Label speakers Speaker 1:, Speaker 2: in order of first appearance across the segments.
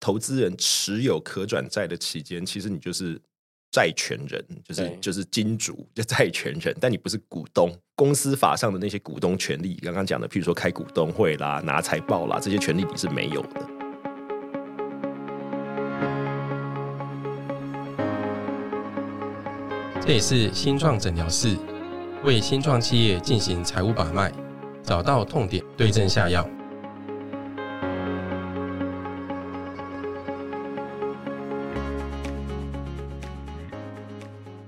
Speaker 1: 投资人持有可转债的期间，其实你就是债权人，就是就是金主，就债权人，但你不是股东。公司法上的那些股东权利，刚刚讲的，譬如说开股东会啦、拿财报啦，这些权利你是没有的。
Speaker 2: 这也是新创诊疗室，为新创企业进行财务把脉，找到痛点，对症下药。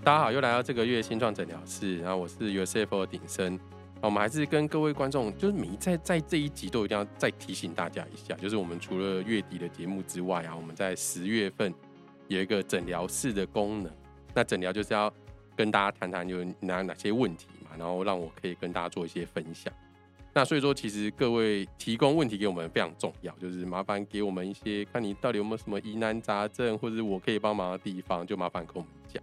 Speaker 2: 大家好，又来到这个月新创诊疗室，然后我是 USFO 的鼎生。我们还是跟各位观众，就是每在在这一集都一定要再提醒大家一下，就是我们除了月底的节目之外啊，我们在十月份有一个诊疗室的功能。那诊疗就是要跟大家谈谈有哪哪些问题嘛，然后让我可以跟大家做一些分享。那所以说，其实各位提供问题给我们非常重要，就是麻烦给我们一些，看你到底有没有什么疑难杂症，或者我可以帮忙的地方，就麻烦跟我们讲。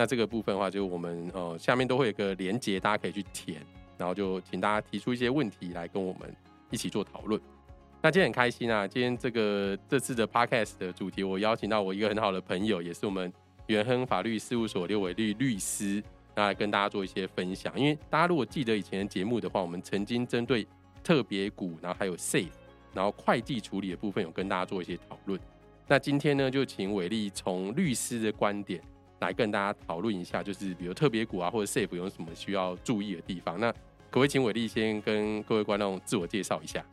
Speaker 2: 那这个部分的话，就我们呃下面都会有个连接，大家可以去填，然后就请大家提出一些问题来跟我们一起做讨论。那今天很开心啊，今天这个这次的 podcast 的主题，我邀请到我一个很好的朋友，也是我们元亨法律事务所刘伟律律师，那来跟大家做一些分享。因为大家如果记得以前的节目的话，我们曾经针对特别股，然后还有 safe，然后会计处理的部分有跟大家做一些讨论。那今天呢，就请伟力从律师的观点来跟大家讨论一下，就是比如特别股啊或者 safe 有什么需要注意的地方。那可不可以请伟立先跟各位观众自我介绍一下？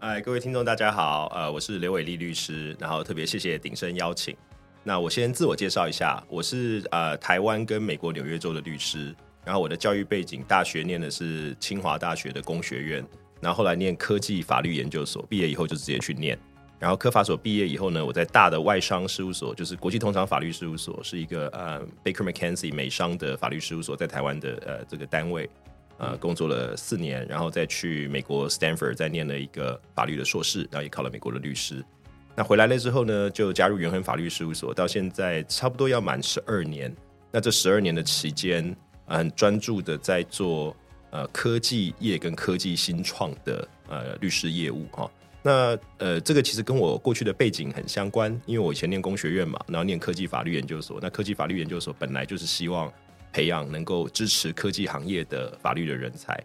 Speaker 1: 哎，各位听众大家好，呃，我是刘伟丽律师，然后特别谢谢鼎生邀请。那我先自我介绍一下，我是呃台湾跟美国纽约州的律师，然后我的教育背景，大学念的是清华大学的工学院，然后后来念科技法律研究所，毕业以后就直接去念。然后科法所毕业以后呢，我在大的外商事务所，就是国际通常法律事务所，是一个呃 Baker McKenzie 美商的法律事务所，在台湾的呃这个单位。呃，工作了四年，然后再去美国 Stanford 再念了一个法律的硕士，然后也考了美国的律师。那回来了之后呢，就加入元亨法律事务所，到现在差不多要满十二年。那这十二年的期间，呃很专注的在做呃科技业跟科技新创的呃律师业务哈。那呃，这个其实跟我过去的背景很相关，因为我以前念工学院嘛，然后念科技法律研究所。那科技法律研究所本来就是希望培养能够支持科技行业的法律的人才。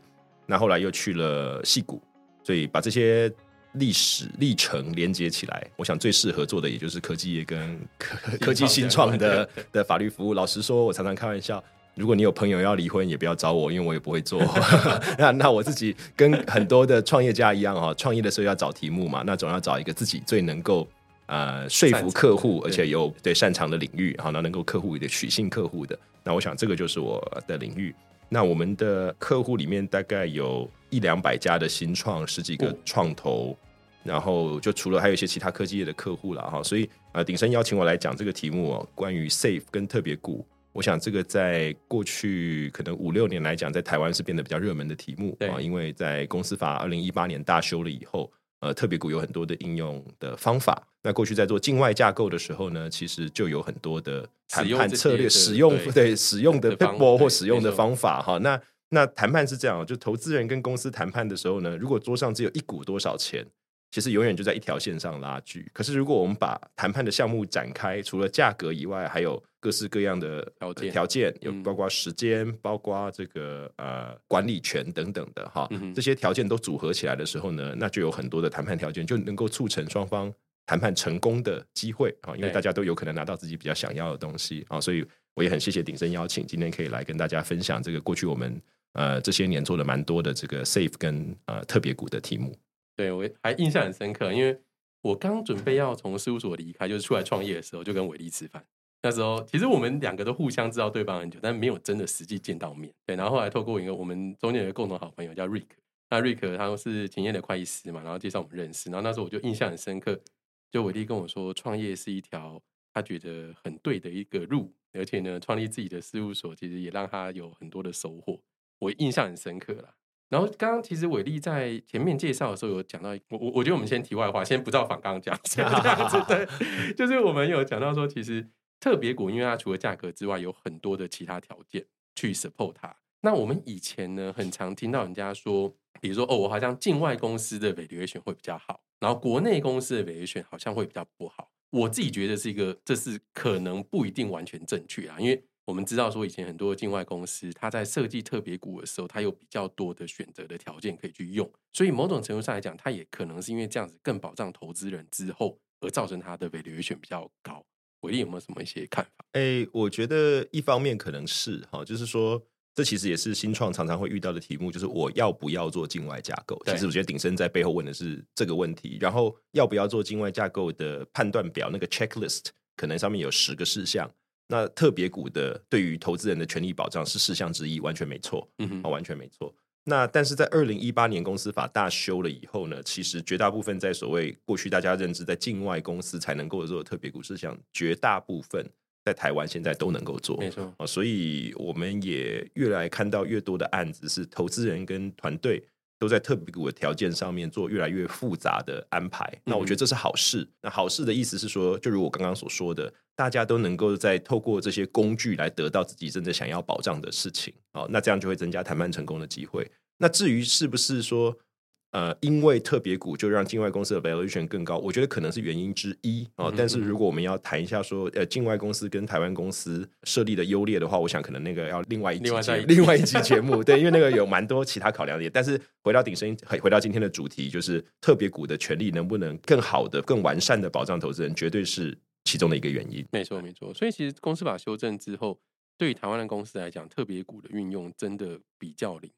Speaker 1: 那后来又去了戏谷，所以把这些历史历程连接起来，我想最适合做的也就是科技业跟科科技新创的的法律服务。老实说，我常常开玩笑，如果你有朋友要离婚，也不要找我，因为我也不会做。那那我自己跟很多的创业家一样哈，创业的时候要找题目嘛，那总要找一个自己最能够呃说服客户，而且有对擅长的领域，好，那能够客户的取信客户的。那我想这个就是我的领域。那我们的客户里面大概有一两百家的新创，十几个
Speaker 3: 哦
Speaker 1: 创投，然后就除了还有一些其他科技业的客户了哈。所以呃，鼎生邀请我来讲这个题目哦，关于 safe 跟特别股。我想这个在过去可能五六年来讲，在台湾是变得比较热门的题目啊，因为在公司法二零一八年大修了以后，呃，特别股有很多的应用的方法。那过去在做境外架构的时候呢，其实就有很多的谈判策略、使用
Speaker 3: 对
Speaker 1: 对使用的或使用的方法哈。那那谈判是这样，就投资人跟公司谈判的时候呢，如果桌上只有一股多少钱，其实永远就在一条线上拉锯。可是如果我们把谈判的项目展开，除了价格以外，还有各式各样的
Speaker 3: 条件
Speaker 1: 条件，有
Speaker 3: 嗯
Speaker 1: 包括时间，包括这个呃管理权等等的哈
Speaker 3: 嗯，
Speaker 1: 这些条件都组合起来的时候呢，那就有很多的谈判条件，就能够促成双方谈判成功的机会啊，因为大家都有可能拿到自己比较想要的东西啊，所以我也很谢谢鼎生邀请，今天可以来跟大家分享这个过去我们呃这些年做了蛮多的这个 safe 跟呃特别股的题目。
Speaker 3: 对我还印象很深刻，因为我刚准备要从事务所离开，就是出来创业的时候，就跟伟力吃饭。那时候其实我们两个都互相知道对方很久，但没有真的实际见到面。对，然后后来透过一个我们中间有一个共同好朋友叫 Rick，那 Rick 他是勤业的会计师嘛，然后介绍我们认识。然后那时候我就印象很深刻，就伟力跟我说，创业是一条他觉得很对的一个路，而且呢，创立自己的事务所其实也让他有很多的收获，我印象很深刻啦。然后刚刚其实伟力在前面介绍的时候有讲到，我我我觉得我们先题外话，先不照反刚刚讲，先这样子对，就是我们有讲到说，其实特别股因为它除了价格之外，有很多的其他条件去 support 它。那我们以前呢，很常听到人家说，比如说哦，我好像境外公司的 valuation 会比较好，然后国内公司的 valuation 好像会比较不好。我自己觉得是一个，这是可能不一定完全正确啊，因为我们知道说以前很多境外公司，它在设计特别股的时候，它有比较多的选择的条件可以去用，所以某种程度上来讲，它也可能是因为这样子更保障投资人之后，而造成它的 valuation 比较高。伟力有没有什么一些看法？
Speaker 1: 哎，我觉得一方面可能是哈，就是说。这其实也是新创常常会遇到的题目，就是我要不要做境外架构？其实我觉得鼎生在背后问的是这个问题。然后要不要做境外架构的判断表？那个 checklist 可能上面有十个事项。那特别股的对于投资人的权利保障是事项之一，完全没错。嗯哼，完全没错。那但是在二零一八年公司法大修了以后呢，其实绝大部分在所谓过去大家认知在境外公司才能够做特别股事项，绝大部分。在台湾现在都能够做，
Speaker 3: 没错
Speaker 1: 啊，所以我们也越来看到越多的案子是投资人跟团队都在特别股的条件上面做越来越复杂的安排。那我觉得这是好事。那好事的意思是说，就如我刚刚所说的，大家都能够在透过这些工具来得到自己真正想要保障的事情。哦，那这样就会增加谈判成功的机会。那至于是不是说？呃，因为特别股就让境外公司的 valuation 更高，我觉得可能是原因之一啊。但是如果我们要谈一下说，呃，境外公司跟台湾公司设立的优劣的话，我想可能那个要另外一集另外一集节目，对，因为那个有蛮多其他考量的。但是回到鼎声，回回到今天的主题，就是特别股的权利能不能更好的、更完善的保障投资人，绝对是其中的一个原因。
Speaker 3: 没错，没错。所以其实公司法修正之后，对于台湾的公司来讲，特别股的运用真的比较灵。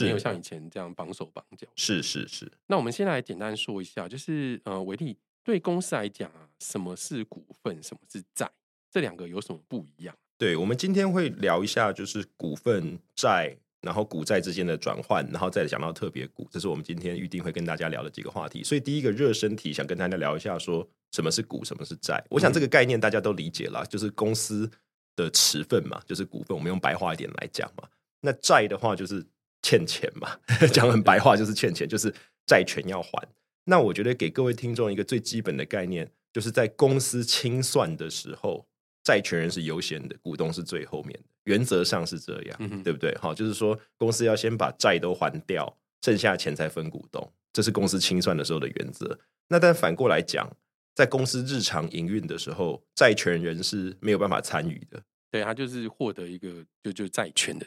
Speaker 3: 没有像以前这样绑手绑脚。
Speaker 1: 是是是。
Speaker 3: 那我们先来简单说一下，就是呃，维利对公司来讲啊，什么是股份，什么是债，这两个有什么不一样？
Speaker 1: 对，我们今天会聊一下，就是股份、债，然后股债之间的转换，然后再讲到特别股，这是我们今天预定会跟大家聊的几个话题。所以第一个热身题，想跟大家聊一下，说什么是股，什么是债。我想这个概念大家都理解了，就是公司的持份嘛，就是股份。我们用白话一点来讲嘛，那债的话就是。欠钱嘛，讲很白话就是欠钱，就是债权要还。那我觉得给各位听众一个最基本的概念，就是在公司清算的时候，债权人是优先的，股东是最后面的。原则上是这样，对不对？好，就是说公司要先把债都还掉，剩下钱才分股东，这是公司清算的时候的原则。那但反过来讲，在公司日常营运的时候，债权人是没有办法参与的。
Speaker 3: 对他就是获得一个就就债权的。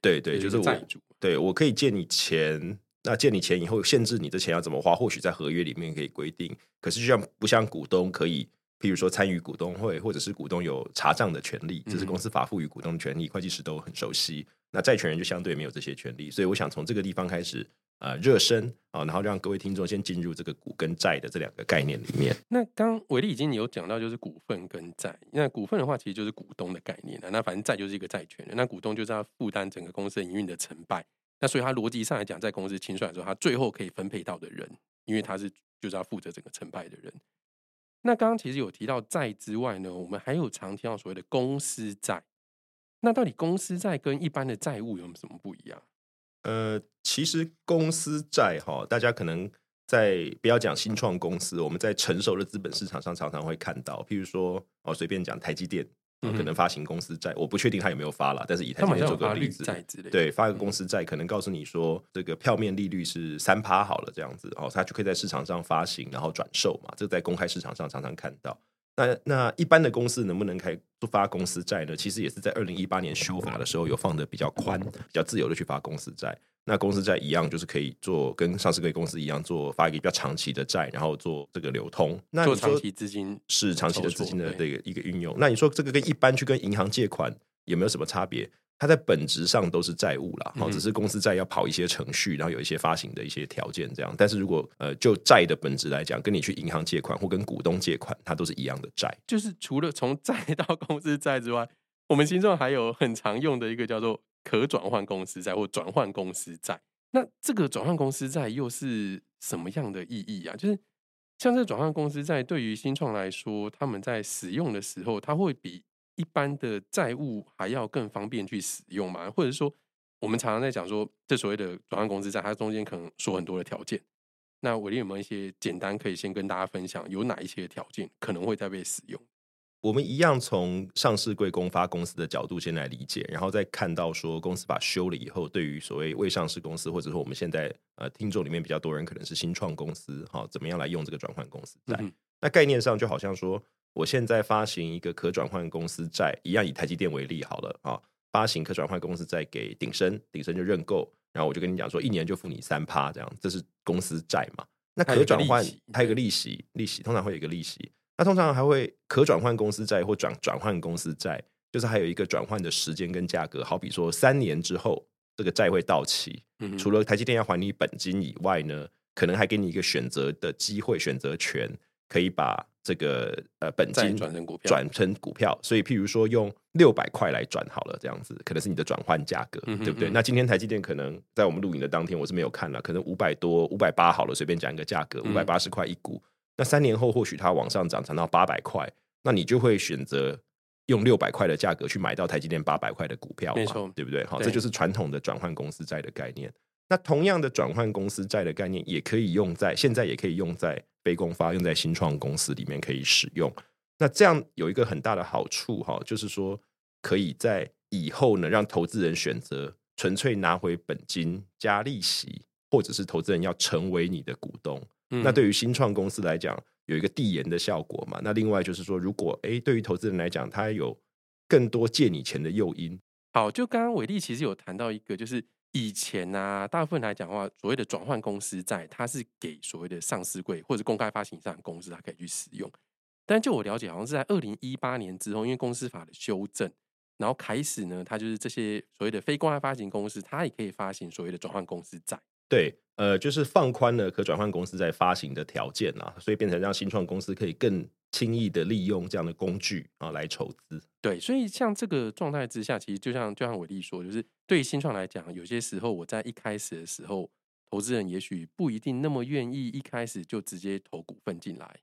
Speaker 1: 对对，就是
Speaker 3: 债主。
Speaker 1: 对我可以借你钱，那借你钱以后，限制你的钱要怎么花，或许在合约里面可以规定。可是就像不像股东可以，譬如说参与股东会，或者是股东有查账的权利，这是公司法赋予股东的权利，会计师都很熟悉。那债权人就相对没有这些权利，所以我想从这个地方开始。呃，热身啊，然后让各位听众先进入这个股跟债的这两个概念里面。
Speaker 3: 那刚伟力已经有讲到，就是股份跟债。那股份的话，其实就是股东的概念了。那反正债就是一个债权人，那股东就是要负担整个公司营运的成败。那所以他逻辑上来讲，在公司清算的时候，他最后可以分配到的人，因为他是就是要负责整个成败的人。那刚刚其实有提到债之外呢，我们还有常听到所谓的公司债。那到底公司债跟一般的债务有什么不一样？
Speaker 1: 呃，其实公司债哈，大家可能在不要讲新创公司，我们在成熟的资本市场上常常会看到，譬如说哦，随便讲台积电可能发行公司债，我不确定他有没有发了，但是以台积电做个例子，对，发个公司债，可能告诉你说这个票面利率是三趴好了这样子，哦，他就可以在市场上发行，然后转售嘛，这在公开市场上常常看到。那那一般的公司能不能开发公司债呢？其实也是在二零一八年修法的时候有放的比较宽、比较自由的去发公司债。那公司债一样，就是可以做跟上市公司一样做发一个比较长期的债，然后做这个流通。那
Speaker 3: 做长期资金
Speaker 1: 是长期的资金的这个一个运用。那你说这个跟一般去跟银行借款有没有什么差别？它在本质上都是债务啦，好，只是公司债要跑一些程序，然后有一些发行的一些条件这样。但是如果呃就债的本质来讲，跟你去银行借款或跟股东借款，它都是一样的债。
Speaker 3: 就是除了从债到公司债之外，我们心中还有很常用的一个叫做可转换公司债或转换公司债。那这个转换公司债又是什么样的意义啊？就是像这转换公司债对于新创来说，他们在使用的时候，它会比。一般的债务还要更方便去使用嘛？或者说，我们常常在讲说，这所谓的转换公司债，它中间可能说很多的条件。那伟力有没有一些简单可以先跟大家分享，有哪一些条件可能会在被使用？
Speaker 1: 我们一样从上市贵公发公司的角度先来理解，然后再看到说公司把修了以后，对于所谓未上市公司，或者说我们现在呃听众里面比较多人可能是新创公司，哈，怎么样来用这个转换公司债？那概念上就好像说，我现在发行一个可转换公司债，一样以台积电为例好了啊，发行可转换公司债给鼎生，鼎生就认购，然后我就跟你讲说，一年就付你三趴，这样这是公司债嘛？那可转换它有个利息，利息通常会有一个利息。那通常还会可转换公司债或转转换公司债，就是还有一个转换的时间跟价格。好比说三年之后这个债会到期，除了台积电要还你本金以外呢，可能还给你一个选择的机会、选择权，可以把这个呃本金
Speaker 3: 转成股票。
Speaker 1: 转成股票，所以譬如说用六百块来转好了，这样子可能是你的转换价格，对不对？那今天台积电可能在我们录影的当天，我是没有看了，可能五百多、五百八好了，随便讲一个价格，五百八十块一股。那三年后或许它往上涨，涨到八百块，那你就会选择用六百块的价格去买到台积电八百块的股票，
Speaker 3: 没错，
Speaker 1: 对不对？好，这就是传统的转换公司债的概念。那同样的转换公司债的概念，也可以用在现在，也可以用在非公发，用在新创公司里面可以使用。那这样有一个很大的好处哈，就是说可以在以后呢，让投资人选择纯粹拿回本金加利息，或者是投资人要成为你的股东。那对于新创公司来讲，有一个递延的效果嘛？那另外就是说，如果哎，对于投资人来讲，他有更多借你钱的诱因。
Speaker 3: 好，就刚刚伟力其实有谈到一个，就是以前啊，大部分来讲的话，所谓的转换公司债，它是给所谓的上市柜或者公开发行上的公司，它可以去使用。但就我了解，好像是在二零一八年之后，因为公司法的修正，然后开始呢，它就是这些所谓的非公开发行公司，它也可以发行所谓的转换公司债。
Speaker 1: 对，呃，就是放宽了可转换公司在发行的条件啊，所以变成让新创公司可以更轻易的利用这样的工具啊来筹资。
Speaker 3: 对，所以像这个状态之下，其实就像就像伟力说，就是对于新创来讲，有些时候我在一开始的时候，投资人也许不一定那么愿意一开始就直接投股份进来。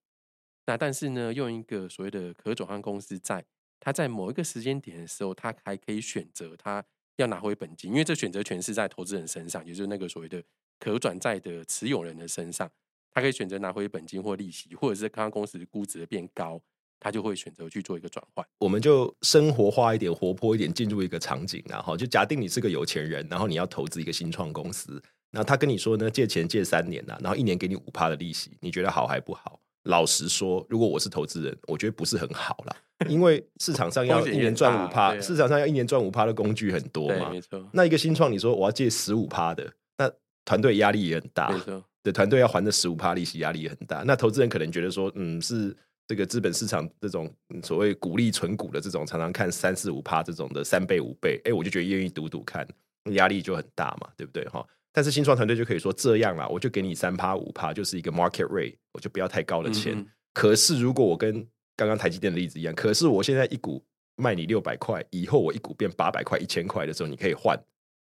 Speaker 3: 那但是呢，用一个所谓的可转换公司在，他在某一个时间点的时候，他还可以选择他。要拿回本金，因为这选择权是在投资人身上，也就是那个所谓的可转债的持有人的身上。他可以选择拿回本金或利息，或者是看公司估值变高，他就会选择去做一个转换。
Speaker 1: 我们就生活化一点、活泼一点，进入一个场景，然后就假定你是个有钱人，然后你要投资一个新创公司，然后他跟你说呢，借钱借三年呐，然后一年给你五趴的利息，你觉得好还不好？老实说，如果我是投资人，我觉得不是很好啦。因为市场上要一年赚五趴，市场上要一年赚五趴的工具很多嘛。
Speaker 3: 没错。
Speaker 1: 那一个新创，你说我要借十五趴的，那团队压力也很大。
Speaker 3: 没错。
Speaker 1: 对，团队要还的十五趴利息，压力也很大。那投资人可能觉得说，嗯，是这个资本市场这种所谓鼓励存股的这种，常常看三四五趴这种的三倍五倍，哎，我就觉得愿意赌赌看，压力就很大嘛，对不对？哈。但是新创团队就可以说这样啦，我就给你三趴五趴，就是一个 market rate，我就不要太高的钱。可是如果我跟刚刚台积电的例子一样，可是我现在一股卖你六百块，以后我一股变八百块、一千块的时候，你可以换。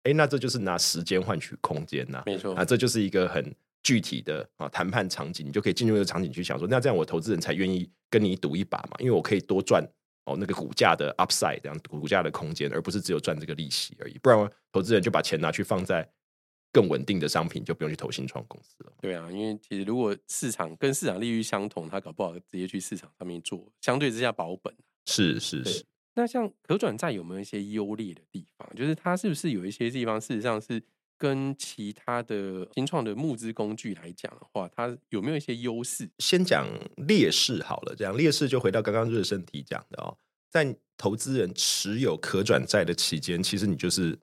Speaker 1: 哎，那这就是拿时间换取空间呐，
Speaker 3: 没错
Speaker 1: 啊，这就是一个很具体的啊谈判场景，你就可以进入这个场景去想说，那这样我投资人才愿意跟你赌一把嘛，因为我可以多赚哦那个股价的 upside，这样股价的空间，而不是只有赚这个利息而已。不然投资人就把钱拿去放在。更稳定的商品就不用去投新创公司了。
Speaker 3: 对啊，因为其实如果市场跟市场利率相同，他搞不好直接去市场上面做，相对之下保本。
Speaker 1: 是是是。
Speaker 3: 那像可转债有没有一些优劣的地方？就是它是不是有一些地方事实上是跟其他的新创的募资工具来讲的话，它有没有一些优势？
Speaker 1: 先讲劣势好了，这样劣势就回到刚刚热身提讲的哦，在投资人持有可转债的期间，其实你就是。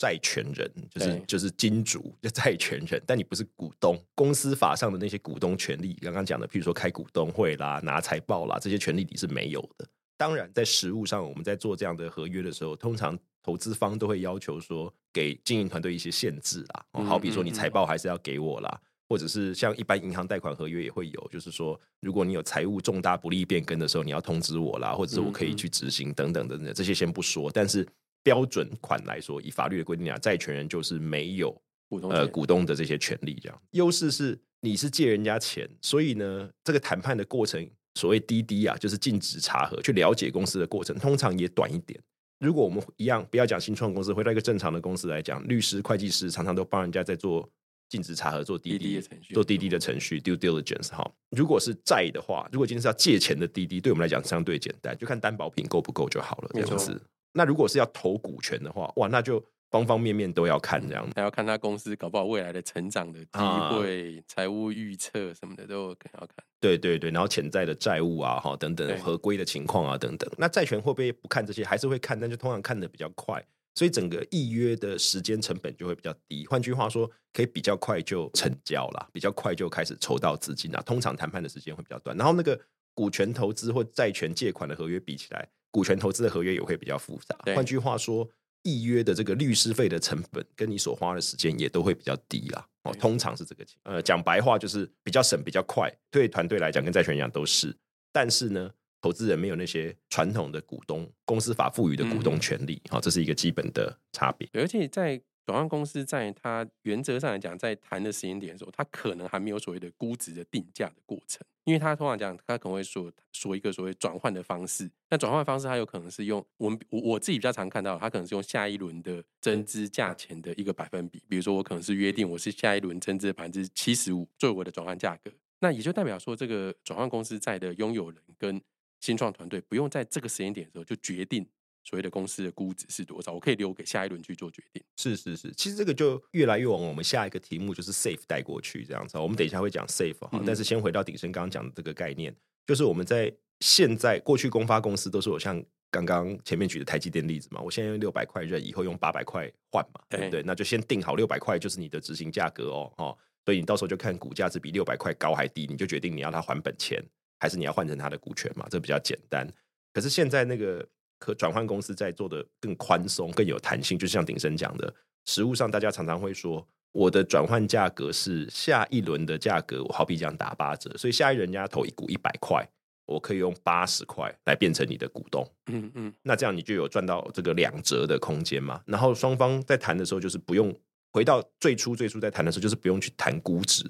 Speaker 1: 债权人就是就是金主，就债权人，但你不是股东。公司法上的那些股东权利，刚刚讲的，譬如说开股东会啦、拿财报啦，这些权利你是没有的。当然，在实务上，我们在做这样的合约的时候，通常投资方都会要求说，给经营团队一些限制啦。好比说，你财报还是要给我啦，或者是像一般银行贷款合约也会有，就是说，如果你有财务重大不利变更的时候，你要通知我啦，或者是我可以去执行等等等等，这些先不说，但是。标准款来说，以法律的规定啊，债权人就是没有
Speaker 3: 股东
Speaker 1: 呃股东的这些权利。这样优势是你是借人家钱，所以呢，这个谈判的过程，所谓滴滴啊，就是禁止查核，去了解公司的过程，通常也短一点。如果我们一样不要讲新创公司，回到一个正常的公司来讲，律师、会计师常常都帮人家在做尽职查核做滴滴
Speaker 3: 滴滴的程序
Speaker 1: 做滴滴的程序 due diligence 哈。如果是债的话，如果今天是要借钱的滴滴，对我们来讲相对简单，就看担保品够不够就好了，这样子。那如果是要投股权的话，哇，那就方方面面都要看这样。
Speaker 3: 还要看他公司搞不好未来的成长的机
Speaker 1: 啊
Speaker 3: 会、财务预测什么的都可能要看。
Speaker 1: 对对对，然后潜在的债务啊，哈等等合规的情况啊等等。那债权会不会不看这些？还是会看，但就通常看的比较快，所以整个预约的时间成本就会比较低。换句话说，可以比较快就成交啦，比较快就开始筹到资金啊。通常谈判的时间会比较短。然后那个股权投资或债权借款的合约比起来，股权投资的合约也会比较复杂。换句话说。预约的这个律师费的成本跟你所花的时间也都会比较低啦，哦，通常是这个情。呃，讲白话就是比较省、比较快，对团队来讲跟债权人讲都是。但是呢，投资人没有那些传统的股东公司法赋予的股东权利，好、这是一个基本的差别。
Speaker 3: 而且在转换公司在它原则上来讲，在谈的时间点的时候，它可能还没有所谓的估值的定价的过程，因为它通常讲，它可能会说说一个所谓转换的方式。那转换方式，它有可能是用我们我我自己比较常看到，它可能是用下一轮的增资价钱的一个百分比，比如说我可能是约定我是下一轮增资百分之七十五作为我的转换价格，那也就代表说这个转换公司在的拥有人跟新创团队不用在这个时间点的时候就决定所谓的公司的估值是多少，我可以留给下一轮去做决定。
Speaker 1: 是是是，其实这个就越来越往我们下一个题目就是 safe 带过去这样子。我们等一下会讲 safe 哈、
Speaker 3: 嗯
Speaker 1: 但是先回到鼎生刚刚讲的这个概念，就是我们在现在过去公发公司都是我像刚刚前面举的台积电例子嘛，我现在用六百块认，以后用八百块换嘛，对不
Speaker 3: 对
Speaker 1: 对？那就先定好六百块就是你的执行价格哦，哦，所以你到时候就看股价是比六百块高还低，你就决定你要他还本钱，还是你要换成他的股权嘛，这比较简单。可是现在那个可转换公司在做的更宽松、更有弹性，就像鼎生讲的，实物上大家常常会说，我的转换价格是下一轮的价格，我好比讲打八折，所以下一人家投一股一百块，我可以用八十块来变成你的股东，
Speaker 3: 嗯嗯，
Speaker 1: 那这样你就有赚到这个两折的空间嘛。然后双方在谈的时候，就是不用回到最初最初在谈的时候，就是不用去谈估值，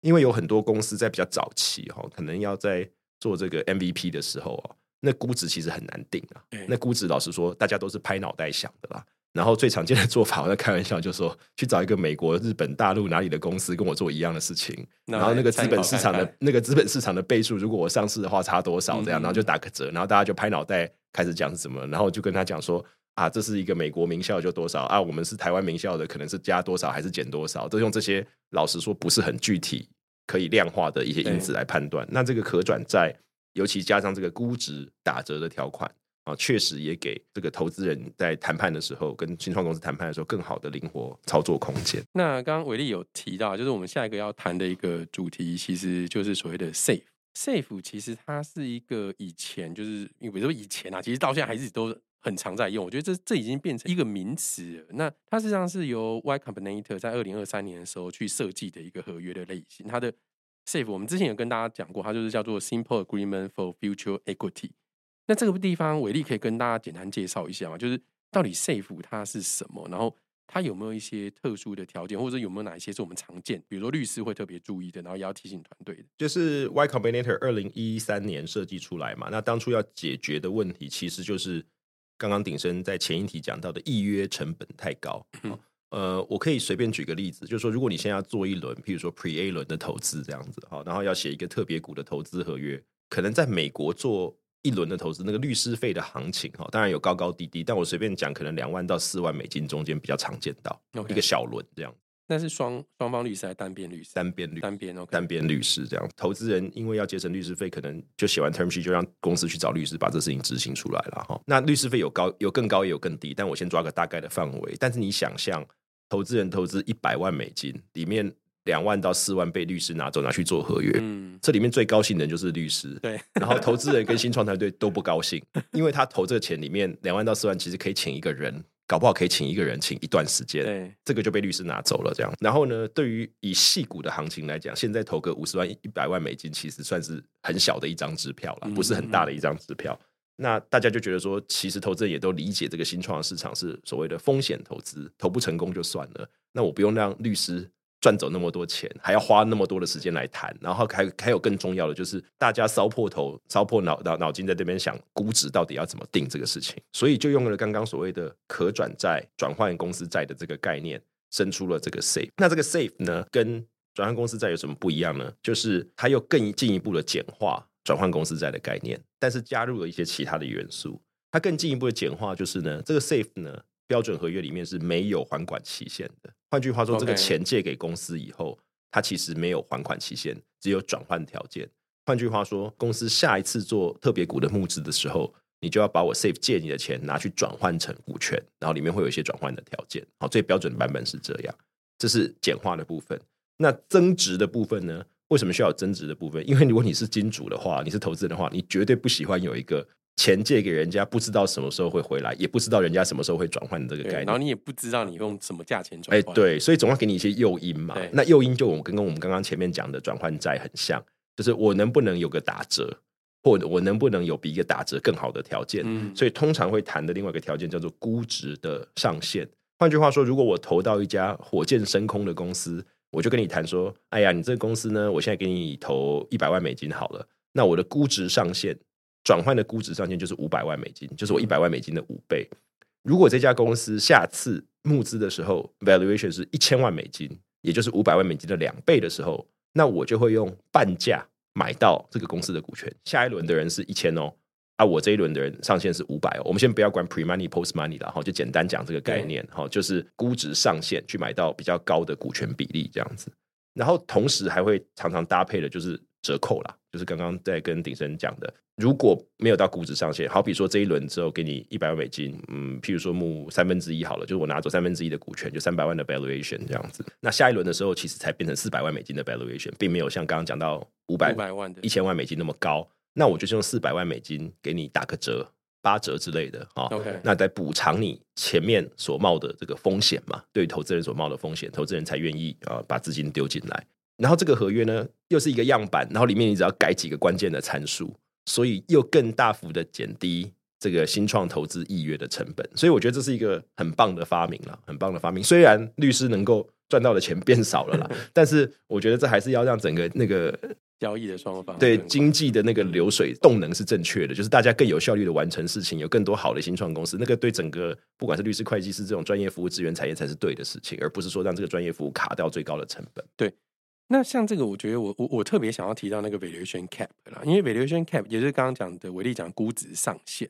Speaker 1: 因为有很多公司在比较早期哈，可能要在做这个 MVP 的时候哦，那估值其实很难定啊
Speaker 3: 对。
Speaker 1: 那估值老实说，大家都是拍脑袋想的啦。然后最常见的做法，我在开玩笑，就说去找一个美国、日本、大陆哪里的公司跟我做一样的事情，然后那个资本市场的那个资本市场的倍数，如果我上市的话差多少这样，
Speaker 3: 嗯
Speaker 1: 然后就打个折，然后大家就拍脑袋开始讲是什么，然后就跟他讲说啊，这是一个美国名校就多少啊，我们是台湾名校的，可能是加多少还是减多少，都用这些老实说不是很具体可以量化的一些因子来判断。那这个可转债，尤其加上这个估值打折的条款。啊，确实也给这个投资人在谈判的时候，跟新创公司谈判的时候，更好的灵活操作空间。
Speaker 3: 那刚刚伟力有提到，就是我们下一个要谈的一个主题，其实就是所谓的 safe。safe 其实它是一个以前就是，因为说以前啊，其实到现在还是都很常在用。我觉得这这已经变成一个名词。那它实际上是由 Y Combinator 在二零二三年的时候去设计的一个合约的类型。它的 safe 我们之前有跟大家讲过，它就是叫做 Simple Agreement for Future Equity。那这个地方，伟力可以跟大家简单介绍一下嘛？就是到底 safe 它是什么，然后它有没有一些特殊的条件，或者有没有哪一些是我们常见，比如说律师会特别注意的，然后也要提醒团队的。
Speaker 1: 就是 Y Combinator 二零一三年设计出来嘛，那当初要解决的问题，其实就是刚刚鼎生在前一题讲到的预约成本太高。
Speaker 3: 嗯
Speaker 1: 呃，我可以随便举个例子，就是说，如果你现在要做一轮，譬如说 Pre A 轮的投资这样子，好，然后要写一个特别股的投资合约，可能在美国做一轮的投资，那个律师费的行情哈，当然有高高低低，但我随便讲，可能两万到四万美金中间比较常见到一个小轮这样，
Speaker 3: 那是双双方律师还是单边律师？
Speaker 1: 单边律
Speaker 3: 单边 OK。
Speaker 1: 单边律师这样，投资人因为要节省律师费，可能就写完 term sheet 就让公司去找律师把这事情执行出来了哈。那律师费有高有更高也有更低，但我先抓个大概的范围。但是你想象，投资人投资一百万美金，里面两万到四万被律师拿走拿去做合约，
Speaker 3: 嗯，
Speaker 1: 这里面最高兴的人就是律师。
Speaker 3: 对，
Speaker 1: 然后投资人跟新创团队都不高兴，因为他投这个钱里面两万到四万，其实可以请一个人，搞不好可以请一个人请一段时间。
Speaker 3: 对，
Speaker 1: 这个就被律师拿走了，这样。然后呢，对于以细股的行情来讲，现在投个五十万、一百万美金，其实算是很小的一张支票了，
Speaker 3: 嗯
Speaker 1: 不是很大的一张支票。那大家就觉得说，其实投资人也都理解这个新创市场是所谓的风险投资，投不成功就算了。那我不用让律师赚走那么多钱，还要花那么多的时间来谈，然后还还有更重要的就是，大家烧破头、烧破脑脑脑筋在这边想估值到底要怎么定这个事情，所以就用了刚刚所谓的可转债转换公司债的这个概念，生出了这个 Safe。那这个 Safe 呢，跟转换公司债有什么不一样呢？就是它又更进一步的简化转换公司债的概念，但是加入了一些其他的元素。它更进一步的简化就是呢，这个 Safe 呢，标准合约里面是没有还款期限的。换句话说，这个钱借给公司以后，它其实没有还款期限，只有转换条件。换句话说，公司下一次做特别股的募资的时候，你就要把我 Safe 借你的钱拿去转换成股权，然后里面会有一些转换的条件。好，最标准的版本是这样，这是简化的部分。那增值的部分呢？为什么需要增值的部分？因为如果你是金主的话，你是投资人的话，你绝对不喜欢有一个钱借给人家，不知道什么时候会回来，也不知道人家什么时候会转换这个概念。
Speaker 3: 然后你也不知道你用什么价钱转换。
Speaker 1: 哎，对，所以总要给你一些诱因嘛。那诱因就我跟跟我们刚刚前面讲的转换债很像，就是我能不能有个打折，或者我能不能有比一个打折更好的条件。嗯，所以通常会谈的另外一个条件叫做估值的上限。换句话说，如果我投到一家火箭升空的公司。我就跟你谈说，哎呀，你这个公司呢，我现在给你投一百万美金好了。那我的估值上限，转换的估值上限就是五百万美金，就是我一百万美金的五倍。如果这家公司下次募资的时候，valuation 是一千万美金，也就是五百万美金的两倍的时候，那我就会用半价买到这个公司的股权。下一轮的人是一千哦。啊，我这一轮的人上限是五百哦。我们先不要管 pre money post money 了哈，就简单讲这个概念哈，就是估值上限去买到比较高的股权比例这样子。然后同时还会常常搭配的就是折扣啦，就是刚刚在跟鼎生讲的，如果没有到估值上限，好比说这一轮之后给你一百万美金，嗯，譬如说募三分之一好了，就是我拿走三分之一的股权，就三百万的 valuation 这样子。那下一轮的时候，其实才变成四百万美金的 valuation，并没有像刚刚讲到五百
Speaker 3: 万的
Speaker 1: 一千万美金那么高。那我就用四百万美金给你打个折，八折之类的啊。那在补偿你前面所冒的这个风险嘛，对投资人所冒的风险，投资人才愿意啊把资金丢进来。然后这个合约呢，又是一个样板，然后里面你只要改几个关键的参数，所以又更大幅的减低这个新创投资意约的成本。所以我觉得这是一个很棒的发明了，很棒的发明。虽然律师能够赚到的钱变少了啦，但是我觉得这还是要让整个那个。
Speaker 3: 交易的双方
Speaker 1: 对经济的那个流水动能是正确的，就是大家更有效率的完成事情，有更多好的新创公司，那个对整个不管是律师、会计师这种专业服务资源产业才是对的事情，而不是说让这个专业服务卡掉最高的成本。
Speaker 3: 对，那像这个，我觉得我我我特别想要提到那个 valuation cap 啦，因为 valuation cap 也是刚刚讲的伟力讲估值上限，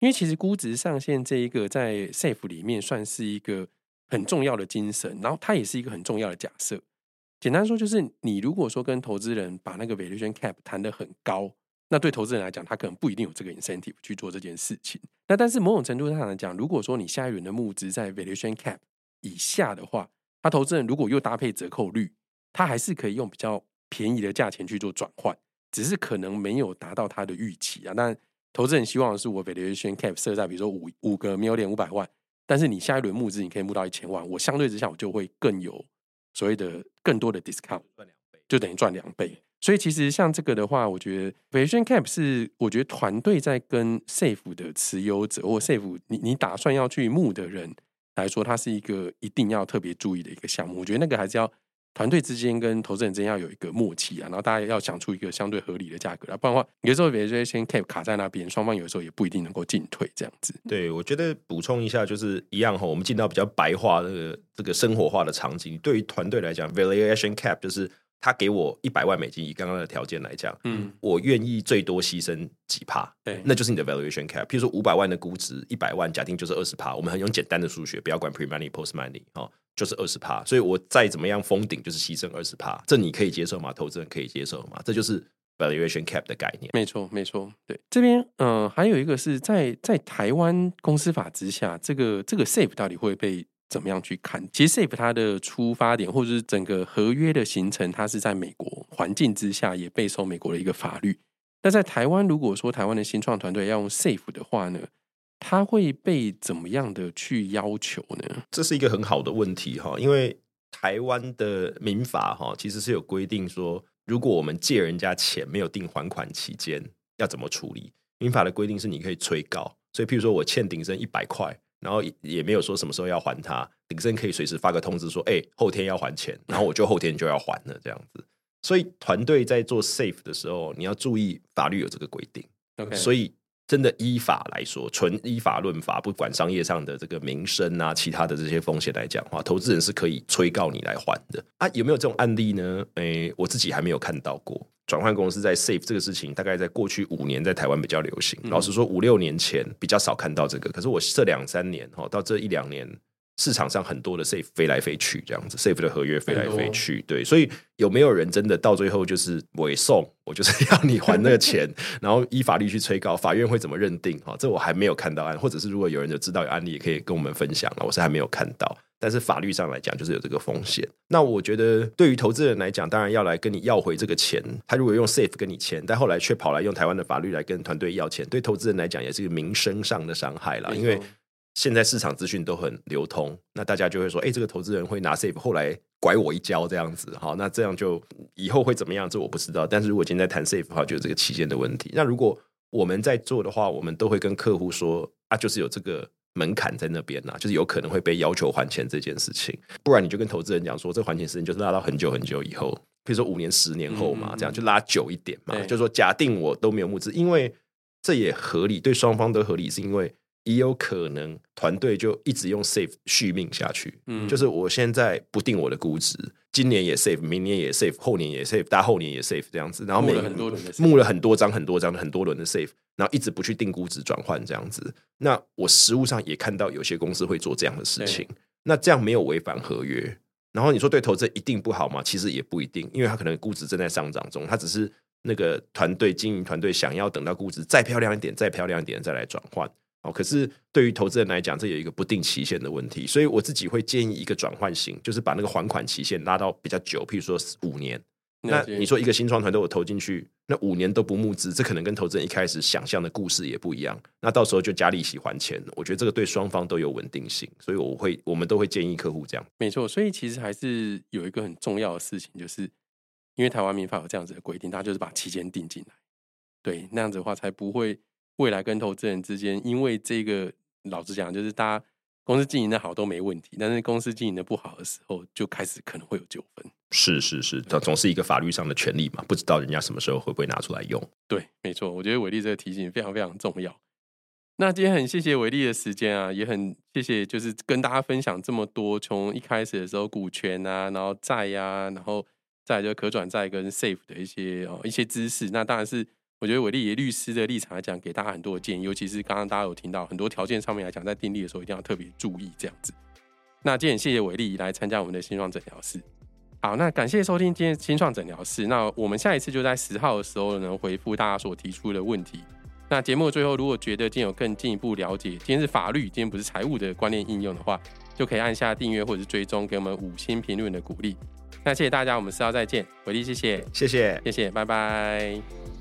Speaker 3: 因为其实估值上限这一个在 safe 里面算是一个很重要的精神，然后它也是一个很重要的假设。简单说就是，你如果说跟投资人把那个 valuation cap 谈得很高，那对投资人来讲，他可能不一定有这个 incentive 去做这件事情。那但是某种程度上来讲，如果说你下一轮的募资在 valuation cap 以下的话，他投资人如果又搭配折扣率，他还是可以用比较便宜的价钱去做转换，只是可能没有达到它的预期啊。但投资人希望的是，我 valuation cap 设在比如说五五个 million 五百万，但是你下一轮募资你可以募到一千万，我相对之下我就会更有。所谓的更多的 discount，就等于赚两倍。所以其实像这个的话，我觉得 valuation cap 是我觉得团队在跟 safe 的持有者或 safe 你你打算要去募的人来说，它是一个一定要特别注意的一个项目。我觉得那个还是要。团队之间跟投资人之间要有一个默契啊，然后大家要想出一个相对合理的价格啊，不然的话，有时候比如说先 cap 卡在那边，双方有时候也不一定能够进退这样子。
Speaker 1: 对，我觉得补充一下就是一样哈，我们进到比较白话的这个生活化的场景，对于团队来讲，valuation cap 就是他给我一百万美金，以刚刚的条件来讲，嗯，我愿意最多牺牲几趴，
Speaker 3: 对，
Speaker 1: 那就是你的 valuation cap。譬如说五百万的估值，一百万假定就是二十趴，我们很用简单的数学，不要管 pre money post money 哦。就是二十趴，所以我再怎么样封顶，就是牺牲二十趴，这你可以接受吗？投资人可以接受吗？这就是 valuation cap 的概念。
Speaker 3: 没错，没错。对，这边嗯，还有一个是在在台湾公司法之下，这个这个 safe 到底会被怎么样去看？其实 safe 它的出发点或者是整个合约的形成，它是在美国环境之下，也备受美国的一个法律。那在台湾，如果说台湾的新创团队要用 safe 的话呢？他会被怎么样的去要求呢？
Speaker 1: 这是一个很好的问题哈，因为台湾的民法哈其实是有规定说，如果我们借人家钱没有定还款期间，要怎么处理？民法的规定是你可以催告，所以譬如说我欠鼎生一百块，然后也没有说什么时候要还他，鼎生可以随时发个通知说，哎，后天要还钱，然后我就后天就要还了这样子。所以团队在做 safe 的时候，你要注意法律有这个规定。
Speaker 3: OK，
Speaker 1: 所以。真的依法来说，纯依法论法，不管商业上的这个名声啊，其他的这些风险来讲的话，投资人是可以催告你来还的啊。有没有这种案例呢？诶，我自己还没有看到过。转换公司在 safe 这个事情，大概在过去五年在台湾比较流行。老实说，五六年前比较少看到这个。可是我这两三年哈，到这一两年。市场上很多的 safe 飞来飞去，这样子 safe 的合约飞来飞去，对，所以有没有人真的到最后就是委送，我就是要你还那个钱，然后依法律去催告，法院会怎么认定？哈，这我还没有看到案，或者是如果有人就知道有案例，也可以跟我们分享了。我是还没有看到，但是法律上来讲，就是有这个风险。那我觉得对于投资人来讲，当然要来跟你要回这个钱。他如果用 safe 跟你签，但后来却跑来用台湾的法律来跟团队要钱，对投资人来讲也是一个名声上的伤害了，因为。现在市场资讯都很流通，那大家就会说：“哎，这个投资人会拿 safe，后来拐我一跤这样子。”好，那这样就以后会怎么样？这我不知道。但是如果今天在谈 safe 的话，就有这个期间的问题。那如果我们在做的话，我们都会跟客户说：“啊，就是有这个门槛在那边呐，就是有可能会被要求还钱这件事情。不然你就跟投资人讲说，这还钱时间就是拉到很久很久以后，比如说五年、十年后嘛，这样就拉久一点嘛。就说假定我都没有募资，因为这也合理，对双方都合理，是因为。也有可能团队就一直用 safe 续命下去，嗯，就是我现在不定我的估值，今年也 safe，明年也 safe，后年也 safe，大后年也 safe 这样子，然后
Speaker 3: 募了很多轮的
Speaker 1: 募了很多张很多张很多轮的 safe，然后一直不去定估值转换这样子。那我实物上也看到有些公司会做这样的事情，那这样没有违反合约。然后你说对投资一定不好吗？其实也不一定，因为他可能估值正在上涨中，他只是那个团队经营团队想要等到估值再漂亮一点，再漂亮一点再来转换。哦，可是对于投资人来讲，这有一个不定期限的问题，所以我自己会建议一个转换型，就是把那个还款期限拉到比较久，譬如说五年。那你说一个新创团队我投进去，那五年都不募资，这可能跟投资人一开始想象的故事也不一样。那到时候就加利息还钱，我觉得这个对双方都有稳定性，所以我会我们都会建议客户这样。
Speaker 3: 没错，所以其实还是有一个很重要的事情，就是因为台湾民法有这样子的规定，它就是把期间定进来，对，那样子的话才不会。未来跟投资人之间，因为这个老实讲，就是大家公司经营的好都没问题，但是公司经营的不好的时候，就开始可能会有纠纷。
Speaker 1: 是是是，它总是一个法律上的权利嘛，不知道人家什么时候会不会拿出来用。
Speaker 3: 对，没错，我觉得伟力这个提醒非常非常重要。那今天很谢谢伟力的时间啊，也很谢谢就是跟大家分享这么多，从一开始的时候股权啊，然后债呀，然后再就可转债跟 safe 的一些哦一些知识。那当然是。我觉得伟力律师的立场来讲，给大家很多的建议，尤其是刚刚大家有听到很多条件上面来讲，在订立的时候一定要特别注意这样子。那今天谢谢伟力来参加我们的新创诊疗室。好，那感谢收听今天新创诊疗室。那我们下一次就在十号的时候呢，回复大家所提出的问题。那节目最后，如果觉得今天有更进一步了解，今天是法律，今天不是财务的观念应用的话，就可以按下订阅或者是追踪，给我们五星评论的鼓励。那谢谢大家，我们十号再见。伟力，谢谢，
Speaker 1: 谢谢，
Speaker 3: 谢谢，拜拜。